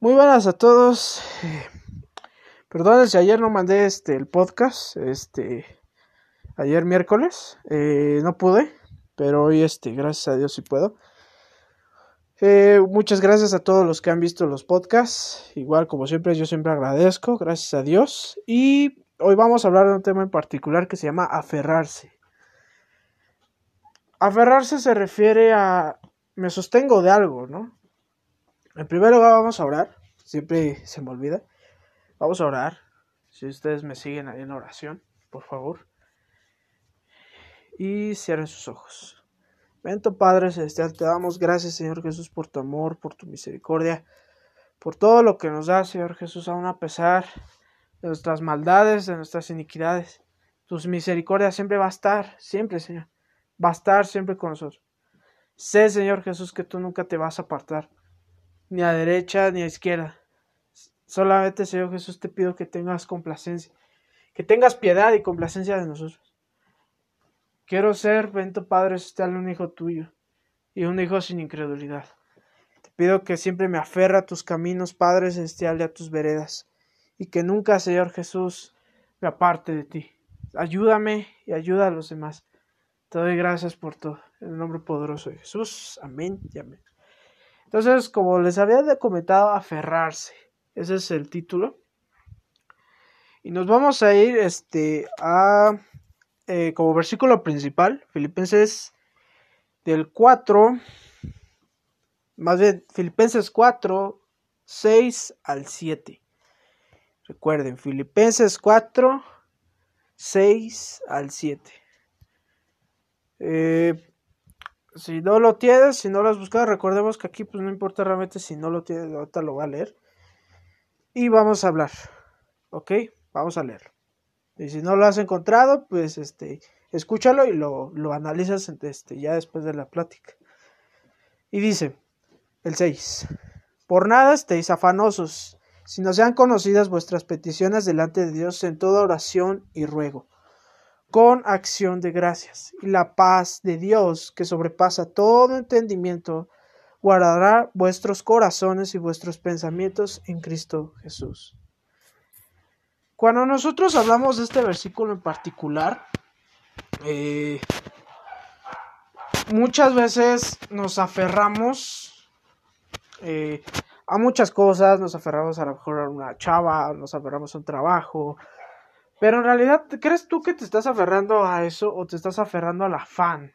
Muy buenas a todos. Perdón si ayer no mandé este el podcast, este ayer miércoles, eh, no pude, pero hoy este, gracias a Dios sí puedo. Eh, muchas gracias a todos los que han visto los podcasts. Igual como siempre, yo siempre agradezco, gracias a Dios. Y hoy vamos a hablar de un tema en particular que se llama aferrarse. Aferrarse se refiere a me sostengo de algo, ¿no? En primer lugar vamos a orar. Siempre se me olvida. Vamos a orar. Si ustedes me siguen ahí en oración, por favor. Y cierren sus ojos. Bento Padre Celestial, te damos gracias, Señor Jesús, por tu amor, por tu misericordia, por todo lo que nos da, Señor Jesús, aún a pesar de nuestras maldades, de nuestras iniquidades. Tus misericordias siempre va a estar, siempre, Señor. Va a estar siempre con nosotros. Sé, Señor Jesús, que tú nunca te vas a apartar ni a derecha ni a izquierda. Solamente, Señor Jesús, te pido que tengas complacencia, que tengas piedad y complacencia de nosotros. Quiero ser, bento Padre Celestial, un hijo tuyo y un hijo sin incredulidad. Te pido que siempre me aferra a tus caminos, Padre Celestial, y a tus veredas, y que nunca, Señor Jesús, me aparte de ti. Ayúdame y ayuda a los demás. Te doy gracias por todo. En el nombre poderoso de Jesús. Amén y amén. Entonces, como les había comentado, aferrarse. Ese es el título. Y nos vamos a ir este, a, eh, como versículo principal, Filipenses del 4, más bien, Filipenses 4, 6 al 7. Recuerden, Filipenses 4, 6 al 7. Eh, si no lo tienes, si no lo has buscado, recordemos que aquí pues no importa realmente si no lo tienes, ahorita lo va a leer. Y vamos a hablar, ¿ok? Vamos a leer. Y si no lo has encontrado, pues este, escúchalo y lo, lo analizas este, ya después de la plática. Y dice, el 6, por nada estéis afanosos, si no sean conocidas vuestras peticiones delante de Dios en toda oración y ruego con acción de gracias. Y la paz de Dios, que sobrepasa todo entendimiento, guardará vuestros corazones y vuestros pensamientos en Cristo Jesús. Cuando nosotros hablamos de este versículo en particular, eh, muchas veces nos aferramos eh, a muchas cosas, nos aferramos a lo mejor a una chava, nos aferramos a un trabajo, pero en realidad, ¿crees tú que te estás aferrando a eso o te estás aferrando al afán?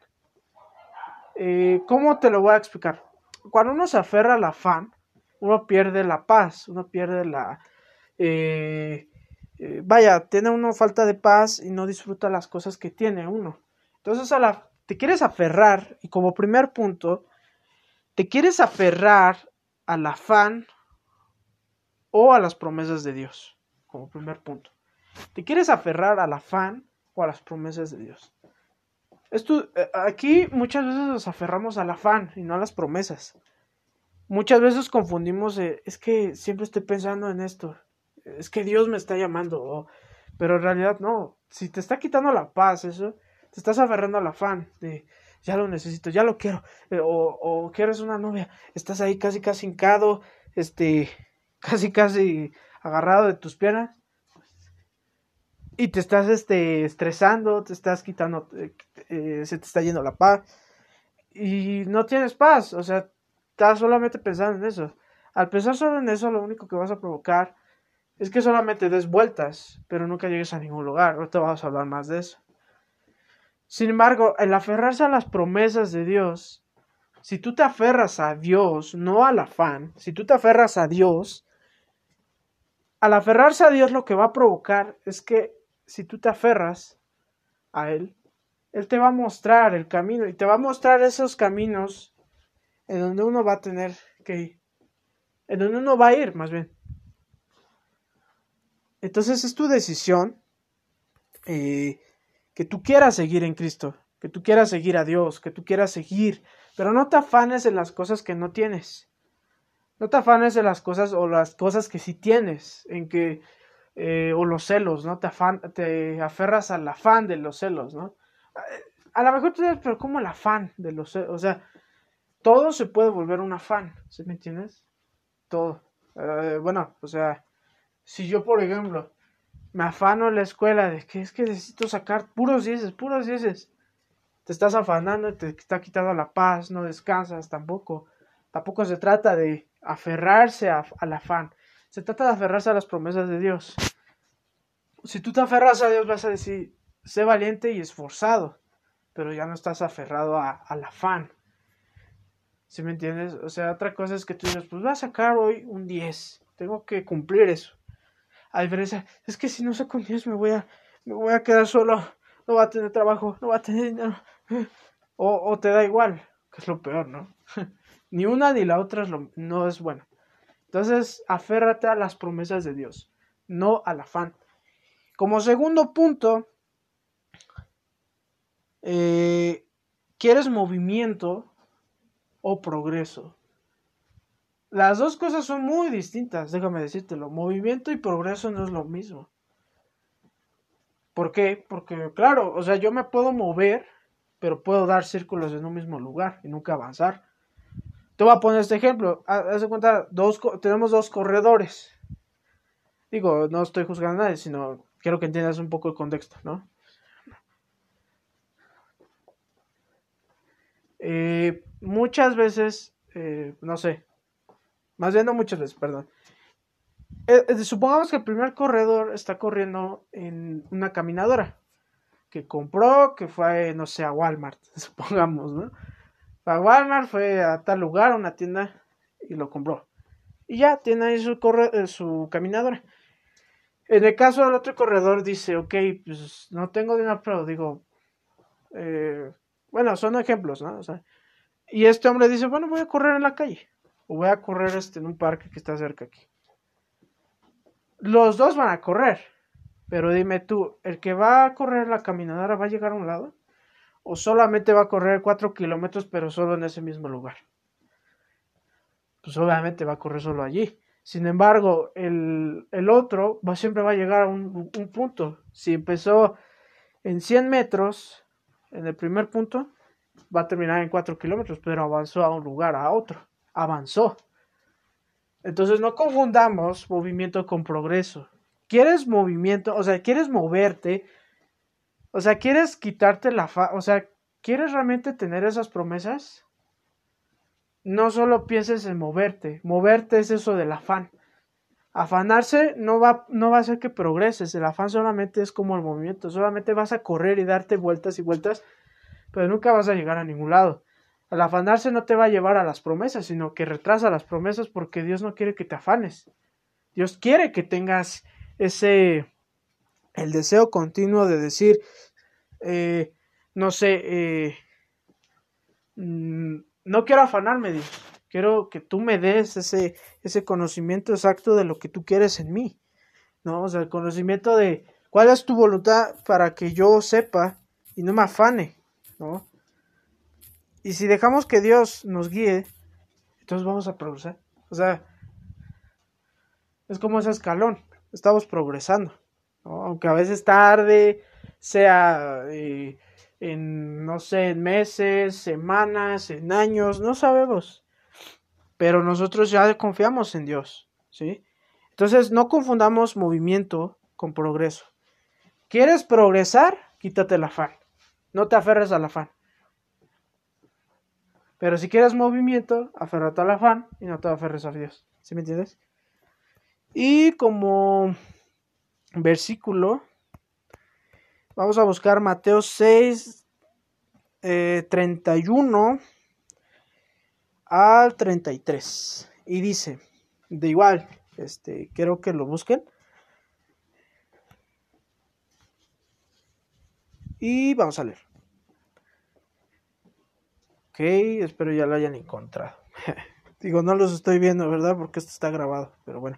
Eh, ¿Cómo te lo voy a explicar? Cuando uno se aferra al afán, uno pierde la paz, uno pierde la... Eh, eh, vaya, tiene uno falta de paz y no disfruta las cosas que tiene uno. Entonces, a la, te quieres aferrar y como primer punto, te quieres aferrar al afán o a las promesas de Dios, como primer punto. ¿Te quieres aferrar al afán o a las promesas de Dios? Esto, eh, aquí muchas veces nos aferramos al afán y no a las promesas. Muchas veces confundimos, es que siempre estoy pensando en esto, es que Dios me está llamando, pero en realidad no, si te está quitando la paz, eso, te estás aferrando al afán de, ya lo necesito, ya lo quiero, eh, o, o quieres una novia, estás ahí casi casi hincado, este, casi casi agarrado de tus piernas, y te estás este, estresando, te estás quitando, eh, eh, se te está yendo la paz y no tienes paz, o sea, estás solamente pensando en eso. Al pensar solo en eso, lo único que vas a provocar es que solamente des vueltas, pero nunca llegues a ningún lugar. Ahorita vamos a hablar más de eso. Sin embargo, el aferrarse a las promesas de Dios, si tú te aferras a Dios, no al afán, si tú te aferras a Dios, al aferrarse a Dios lo que va a provocar es que si tú te aferras a Él, Él te va a mostrar el camino y te va a mostrar esos caminos en donde uno va a tener que ir, en donde uno va a ir más bien. Entonces es tu decisión eh, que tú quieras seguir en Cristo, que tú quieras seguir a Dios, que tú quieras seguir, pero no te afanes en las cosas que no tienes. No te afanes en las cosas o las cosas que sí tienes, en que eh, o los celos, ¿no? Te, afan, te aferras al afán de los celos, ¿no? A lo mejor tú dices, pero ¿cómo el afán de los celos? O sea, todo se puede volver un afán, ¿sí me entiendes? Todo. Eh, bueno, o sea, si yo, por ejemplo, me afano en la escuela de que es que necesito sacar puros dieces, puros dieces, te estás afanando, te está quitando la paz, no descansas tampoco. Tampoco se trata de aferrarse al afán, se trata de aferrarse a las promesas de Dios. Si tú te aferras a Dios, vas a decir, sé valiente y esforzado, pero ya no estás aferrado al afán. ¿Sí me entiendes? O sea, otra cosa es que tú dices, pues voy a sacar hoy un 10, tengo que cumplir eso. A diferencia, es que si no saco un 10 me voy a, me voy a quedar solo, no va a tener trabajo, no va a tener dinero. O, o te da igual, que es lo peor, ¿no? ni una ni la otra es lo, no es bueno. Entonces, aférrate a las promesas de Dios, no al afán. Como segundo punto, eh, ¿quieres movimiento o progreso? Las dos cosas son muy distintas, déjame decírtelo. Movimiento y progreso no es lo mismo. ¿Por qué? Porque, claro, o sea, yo me puedo mover, pero puedo dar círculos en un mismo lugar y nunca avanzar. Te voy a poner este ejemplo. Haz de cuenta, dos, tenemos dos corredores. Digo, no estoy juzgando a nadie, sino quiero que entiendas un poco el contexto, ¿no? Eh, muchas veces, eh, no sé, más bien no muchas veces, perdón. Eh, supongamos que el primer corredor está corriendo en una caminadora que compró, que fue, no sé, a Walmart, supongamos, ¿no? A Walmart, fue a tal lugar, a una tienda, y lo compró. Y ya tiene ahí su, corre su caminadora. En el caso del otro corredor dice, ok, pues no tengo dinero, pero digo, eh, bueno, son ejemplos, ¿no? O sea, y este hombre dice, bueno, voy a correr en la calle. O voy a correr este, en un parque que está cerca aquí. Los dos van a correr. Pero dime tú, ¿el que va a correr la caminadora va a llegar a un lado? ¿O solamente va a correr cuatro kilómetros pero solo en ese mismo lugar? Pues obviamente va a correr solo allí. Sin embargo, el, el otro va, siempre va a llegar a un, un punto. Si empezó en 100 metros, en el primer punto va a terminar en 4 kilómetros, pero avanzó a un lugar, a otro, avanzó. Entonces no confundamos movimiento con progreso. ¿Quieres movimiento? O sea, ¿quieres moverte? O sea, ¿quieres quitarte la fa... O sea, ¿quieres realmente tener esas promesas? No solo pienses en moverte. Moverte es eso del afán. Afanarse no va, no va a hacer que progreses, el afán solamente es como el movimiento, solamente vas a correr y darte vueltas y vueltas, pero nunca vas a llegar a ningún lado. El afanarse no te va a llevar a las promesas, sino que retrasa las promesas porque Dios no quiere que te afanes. Dios quiere que tengas ese, el deseo continuo de decir, eh, no sé, eh, mm, no quiero afanarme, Dios Quiero que tú me des ese, ese conocimiento exacto de lo que tú quieres en mí. ¿No? O sea, el conocimiento de cuál es tu voluntad para que yo sepa y no me afane, ¿no? Y si dejamos que Dios nos guíe, entonces vamos a progresar. O sea, es como ese escalón, estamos progresando, Aunque a veces tarde, sea eh, en, no sé, en meses, semanas, en años, no sabemos pero nosotros ya confiamos en Dios, ¿sí? Entonces, no confundamos movimiento con progreso. ¿Quieres progresar? Quítate el afán. No te aferres al afán. Pero si quieres movimiento, aférrate al afán y no te aferres a Dios. ¿Sí me entiendes? Y como versículo, vamos a buscar Mateo 6, 31 eh, al 33. Y dice, de igual, este, quiero que lo busquen. Y vamos a leer. Ok, espero ya lo hayan encontrado. Digo, no los estoy viendo, ¿verdad? Porque esto está grabado, pero bueno.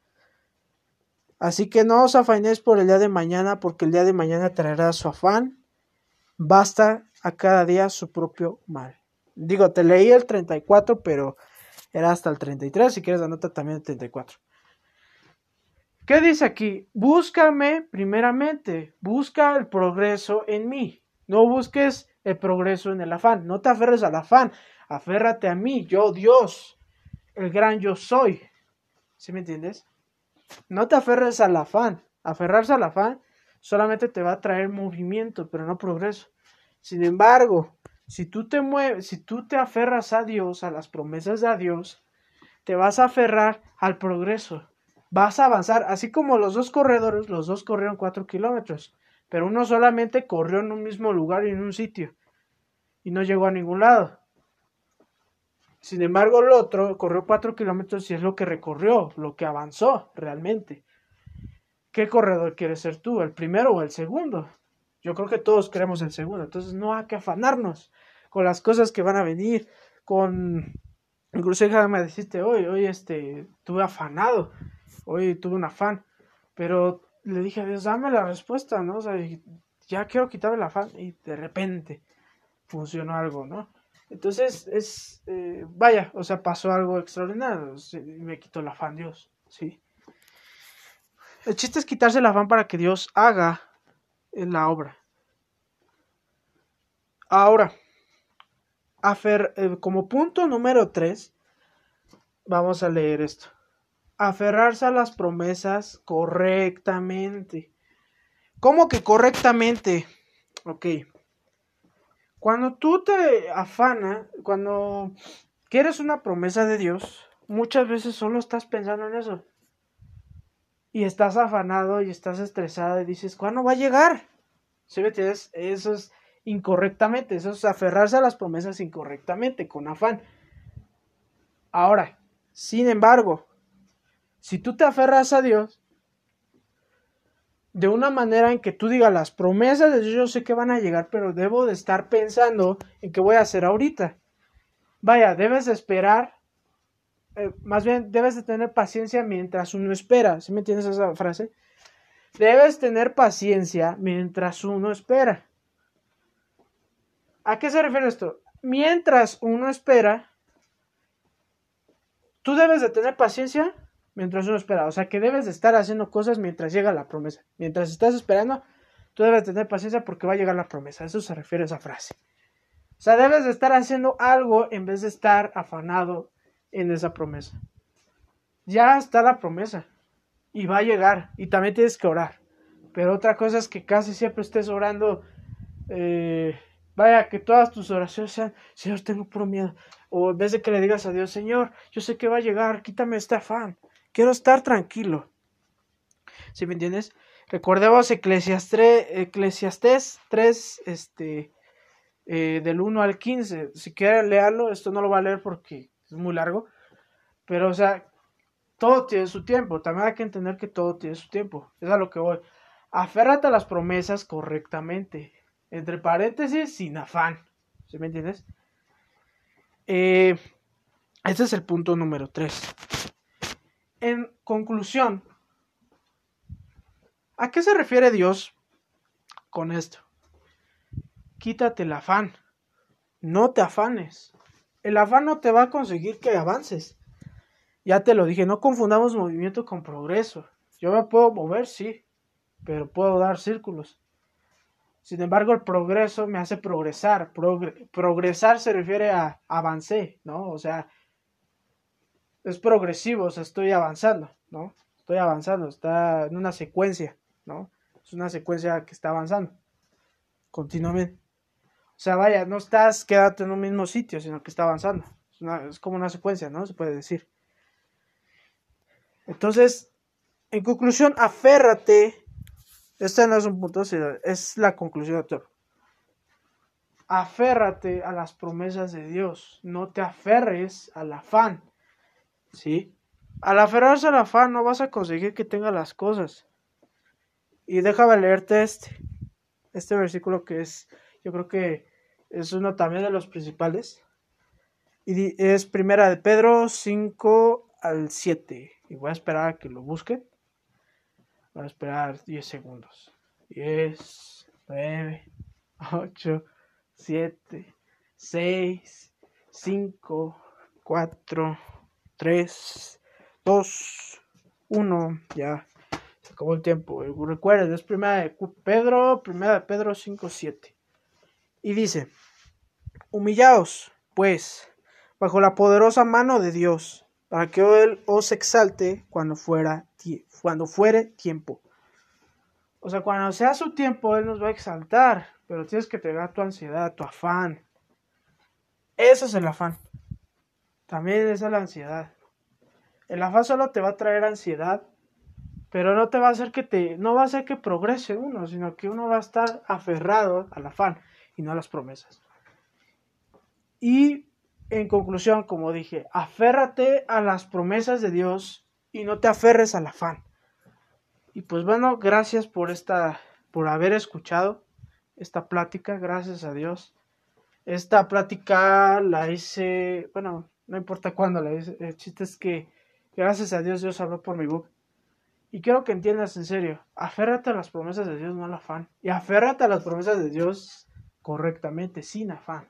Así que no os afainéis por el día de mañana, porque el día de mañana traerá su afán. Basta a cada día su propio mal. Digo, te leí el 34, pero era hasta el 33. Si quieres, anota también el 34. ¿Qué dice aquí? Búscame primeramente. Busca el progreso en mí. No busques el progreso en el afán. No te aferres al afán. Aférrate a mí, yo Dios, el gran yo soy. ¿Sí me entiendes? No te aferres al afán. Aferrarse al afán solamente te va a traer movimiento, pero no progreso. Sin embargo, si tú te mueves, si tú te aferras a Dios, a las promesas de Dios, te vas a aferrar al progreso. Vas a avanzar, así como los dos corredores, los dos corrieron cuatro kilómetros, pero uno solamente corrió en un mismo lugar y en un sitio y no llegó a ningún lado. Sin embargo, el otro corrió cuatro kilómetros y es lo que recorrió, lo que avanzó realmente. ¿Qué corredor quieres ser tú, el primero o el segundo? Yo creo que todos queremos el segundo, entonces no hay que afanarnos con las cosas que van a venir, con... Incluso me dijiste, hoy, hoy este, tuve afanado, hoy tuve un afán, pero le dije a Dios, dame la respuesta, ¿no? O sea, ya quiero quitarme el afán y de repente funcionó algo, ¿no? Entonces, es, eh, vaya, o sea, pasó algo extraordinario, me quitó el afán Dios, ¿sí? El chiste es quitarse el afán para que Dios haga en la obra. Ahora, eh, como punto número 3, vamos a leer esto. Aferrarse a las promesas correctamente. ¿Cómo que correctamente? Ok. Cuando tú te afana, cuando quieres una promesa de Dios, muchas veces solo estás pensando en eso. Y estás afanado y estás estresado y dices, ¿cuándo va a llegar? ¿Sí me? Eso es incorrectamente, eso es aferrarse a las promesas incorrectamente, con afán. Ahora, sin embargo, si tú te aferras a Dios, de una manera en que tú digas las promesas de Dios yo sé que van a llegar, pero debo de estar pensando en qué voy a hacer ahorita. Vaya, debes de esperar, eh, más bien debes de tener paciencia mientras uno espera. ¿Sí me entiendes esa frase? Debes tener paciencia mientras uno espera. ¿A qué se refiere esto? Mientras uno espera, tú debes de tener paciencia mientras uno espera. O sea que debes de estar haciendo cosas mientras llega la promesa. Mientras estás esperando, tú debes tener paciencia porque va a llegar la promesa. Eso se refiere a esa frase. O sea, debes de estar haciendo algo en vez de estar afanado en esa promesa. Ya está la promesa y va a llegar y también tienes que orar. Pero otra cosa es que casi siempre estés orando. Eh, vaya, que todas tus oraciones sean, Señor, tengo por miedo. O en vez de que le digas a Dios, Señor, yo sé que va a llegar, quítame este afán. Quiero estar tranquilo. ¿Sí me entiendes? Recordemos Eclesiastes, Eclesiastes 3, este, eh, del 1 al 15. Si quieren leerlo, esto no lo va a leer porque es muy largo. Pero, o sea, todo tiene su tiempo. También hay que entender que todo tiene su tiempo. Es a lo que voy. Aférrate a las promesas correctamente. Entre paréntesis, sin afán. ¿Sí me entiendes? Este es el punto número 3. En conclusión, ¿a qué se refiere Dios con esto? Quítate el afán. No te afanes. El afán no te va a conseguir que avances. Ya te lo dije, no confundamos movimiento con progreso. Yo me puedo mover, sí, pero puedo dar círculos. Sin embargo, el progreso me hace progresar. progresar se refiere a avancé, ¿no? O sea, es progresivo, o sea, estoy avanzando, ¿no? Estoy avanzando, está en una secuencia, ¿no? Es una secuencia que está avanzando continuamente. O sea, vaya, no estás quedando en un mismo sitio, sino que está avanzando. Es, es como una secuencia, ¿no? Se puede decir. Entonces, en conclusión, aférrate. Este no es un punto, es la conclusión todo. Aférrate a las promesas de Dios. No te aferres al afán ¿sí? Al aferrarse al afán no vas a conseguir que tenga las cosas. Y déjame leerte este, este versículo que es, yo creo que es uno también de los principales. Y es primera de Pedro 5 al 7. Y voy a esperar a que lo busquen. Voy a esperar 10 segundos. 10, 9, 8, 7, 6, 5, 4, 3, 2, 1. Ya se acabó el tiempo. Recuerden, es primera de Pedro, primera de Pedro 5, 7. Y dice, humillaos, pues, bajo la poderosa mano de Dios, para que Él os exalte cuando, fuera, cuando fuere tiempo. O sea, cuando sea su tiempo, Él nos va a exaltar, pero tienes que pegar tu ansiedad, tu afán. Eso es el afán. También es la ansiedad. El afán solo te va a traer ansiedad, pero no te va a hacer que te, no va a hacer que progrese uno, sino que uno va a estar aferrado al afán y no a las promesas. Y en conclusión, como dije, aférrate a las promesas de Dios y no te aferres al afán. Y pues bueno, gracias por esta, por haber escuchado esta plática, gracias a Dios. Esta plática la hice, bueno, no importa cuándo el chiste es que gracias a Dios Dios habló por mi book. Y quiero que entiendas en serio, aférrate a las promesas de Dios, no al afán. Y aférrate a las promesas de Dios correctamente, sin afán.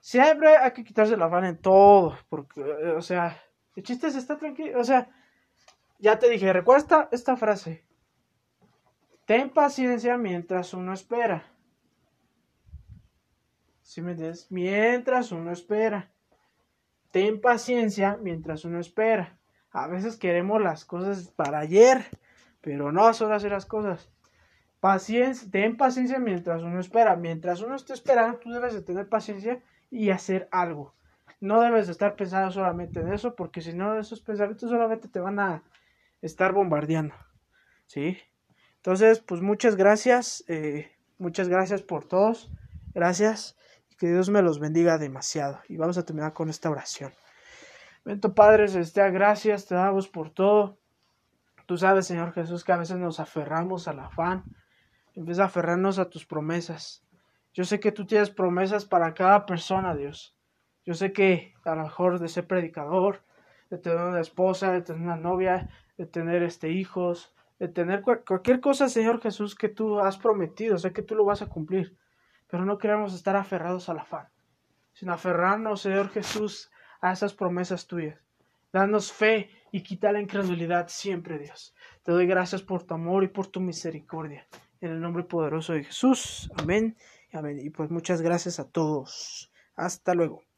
Siempre hay que quitarse el afán en todo, porque, o sea, el chiste es estar tranquilo, o sea, ya te dije, recuerda esta, frase. Ten paciencia mientras uno espera. ¿Sí me entiendes? Mientras uno espera. Ten paciencia mientras uno espera. A veces queremos las cosas para ayer, pero no son hacer las cosas. Paciencia, ten paciencia mientras uno espera. Mientras uno esté esperando, tú debes de tener paciencia y hacer algo. No debes de estar pensando solamente en eso, porque si no, esos pensamientos solamente te van a estar bombardeando. ¿Sí? Entonces, pues muchas gracias. Eh, muchas gracias por todos. Gracias. Que Dios me los bendiga demasiado. Y vamos a terminar con esta oración. Bento Padre Celestial, gracias, te damos por todo. Tú sabes, Señor Jesús, que a veces nos aferramos al afán, en vez de aferrarnos a tus promesas. Yo sé que tú tienes promesas para cada persona, Dios. Yo sé que a lo mejor de ser predicador, de tener una esposa, de tener una novia, de tener este hijos, de tener cualquier cosa, Señor Jesús, que tú has prometido, sé que tú lo vas a cumplir, pero no queremos estar aferrados al afán, sino aferrarnos, Señor Jesús, a esas promesas tuyas. Danos fe y quita la incredulidad siempre, Dios. Te doy gracias por tu amor y por tu misericordia. En el nombre poderoso de Jesús. Amén. Amén. Y pues muchas gracias a todos. Hasta luego.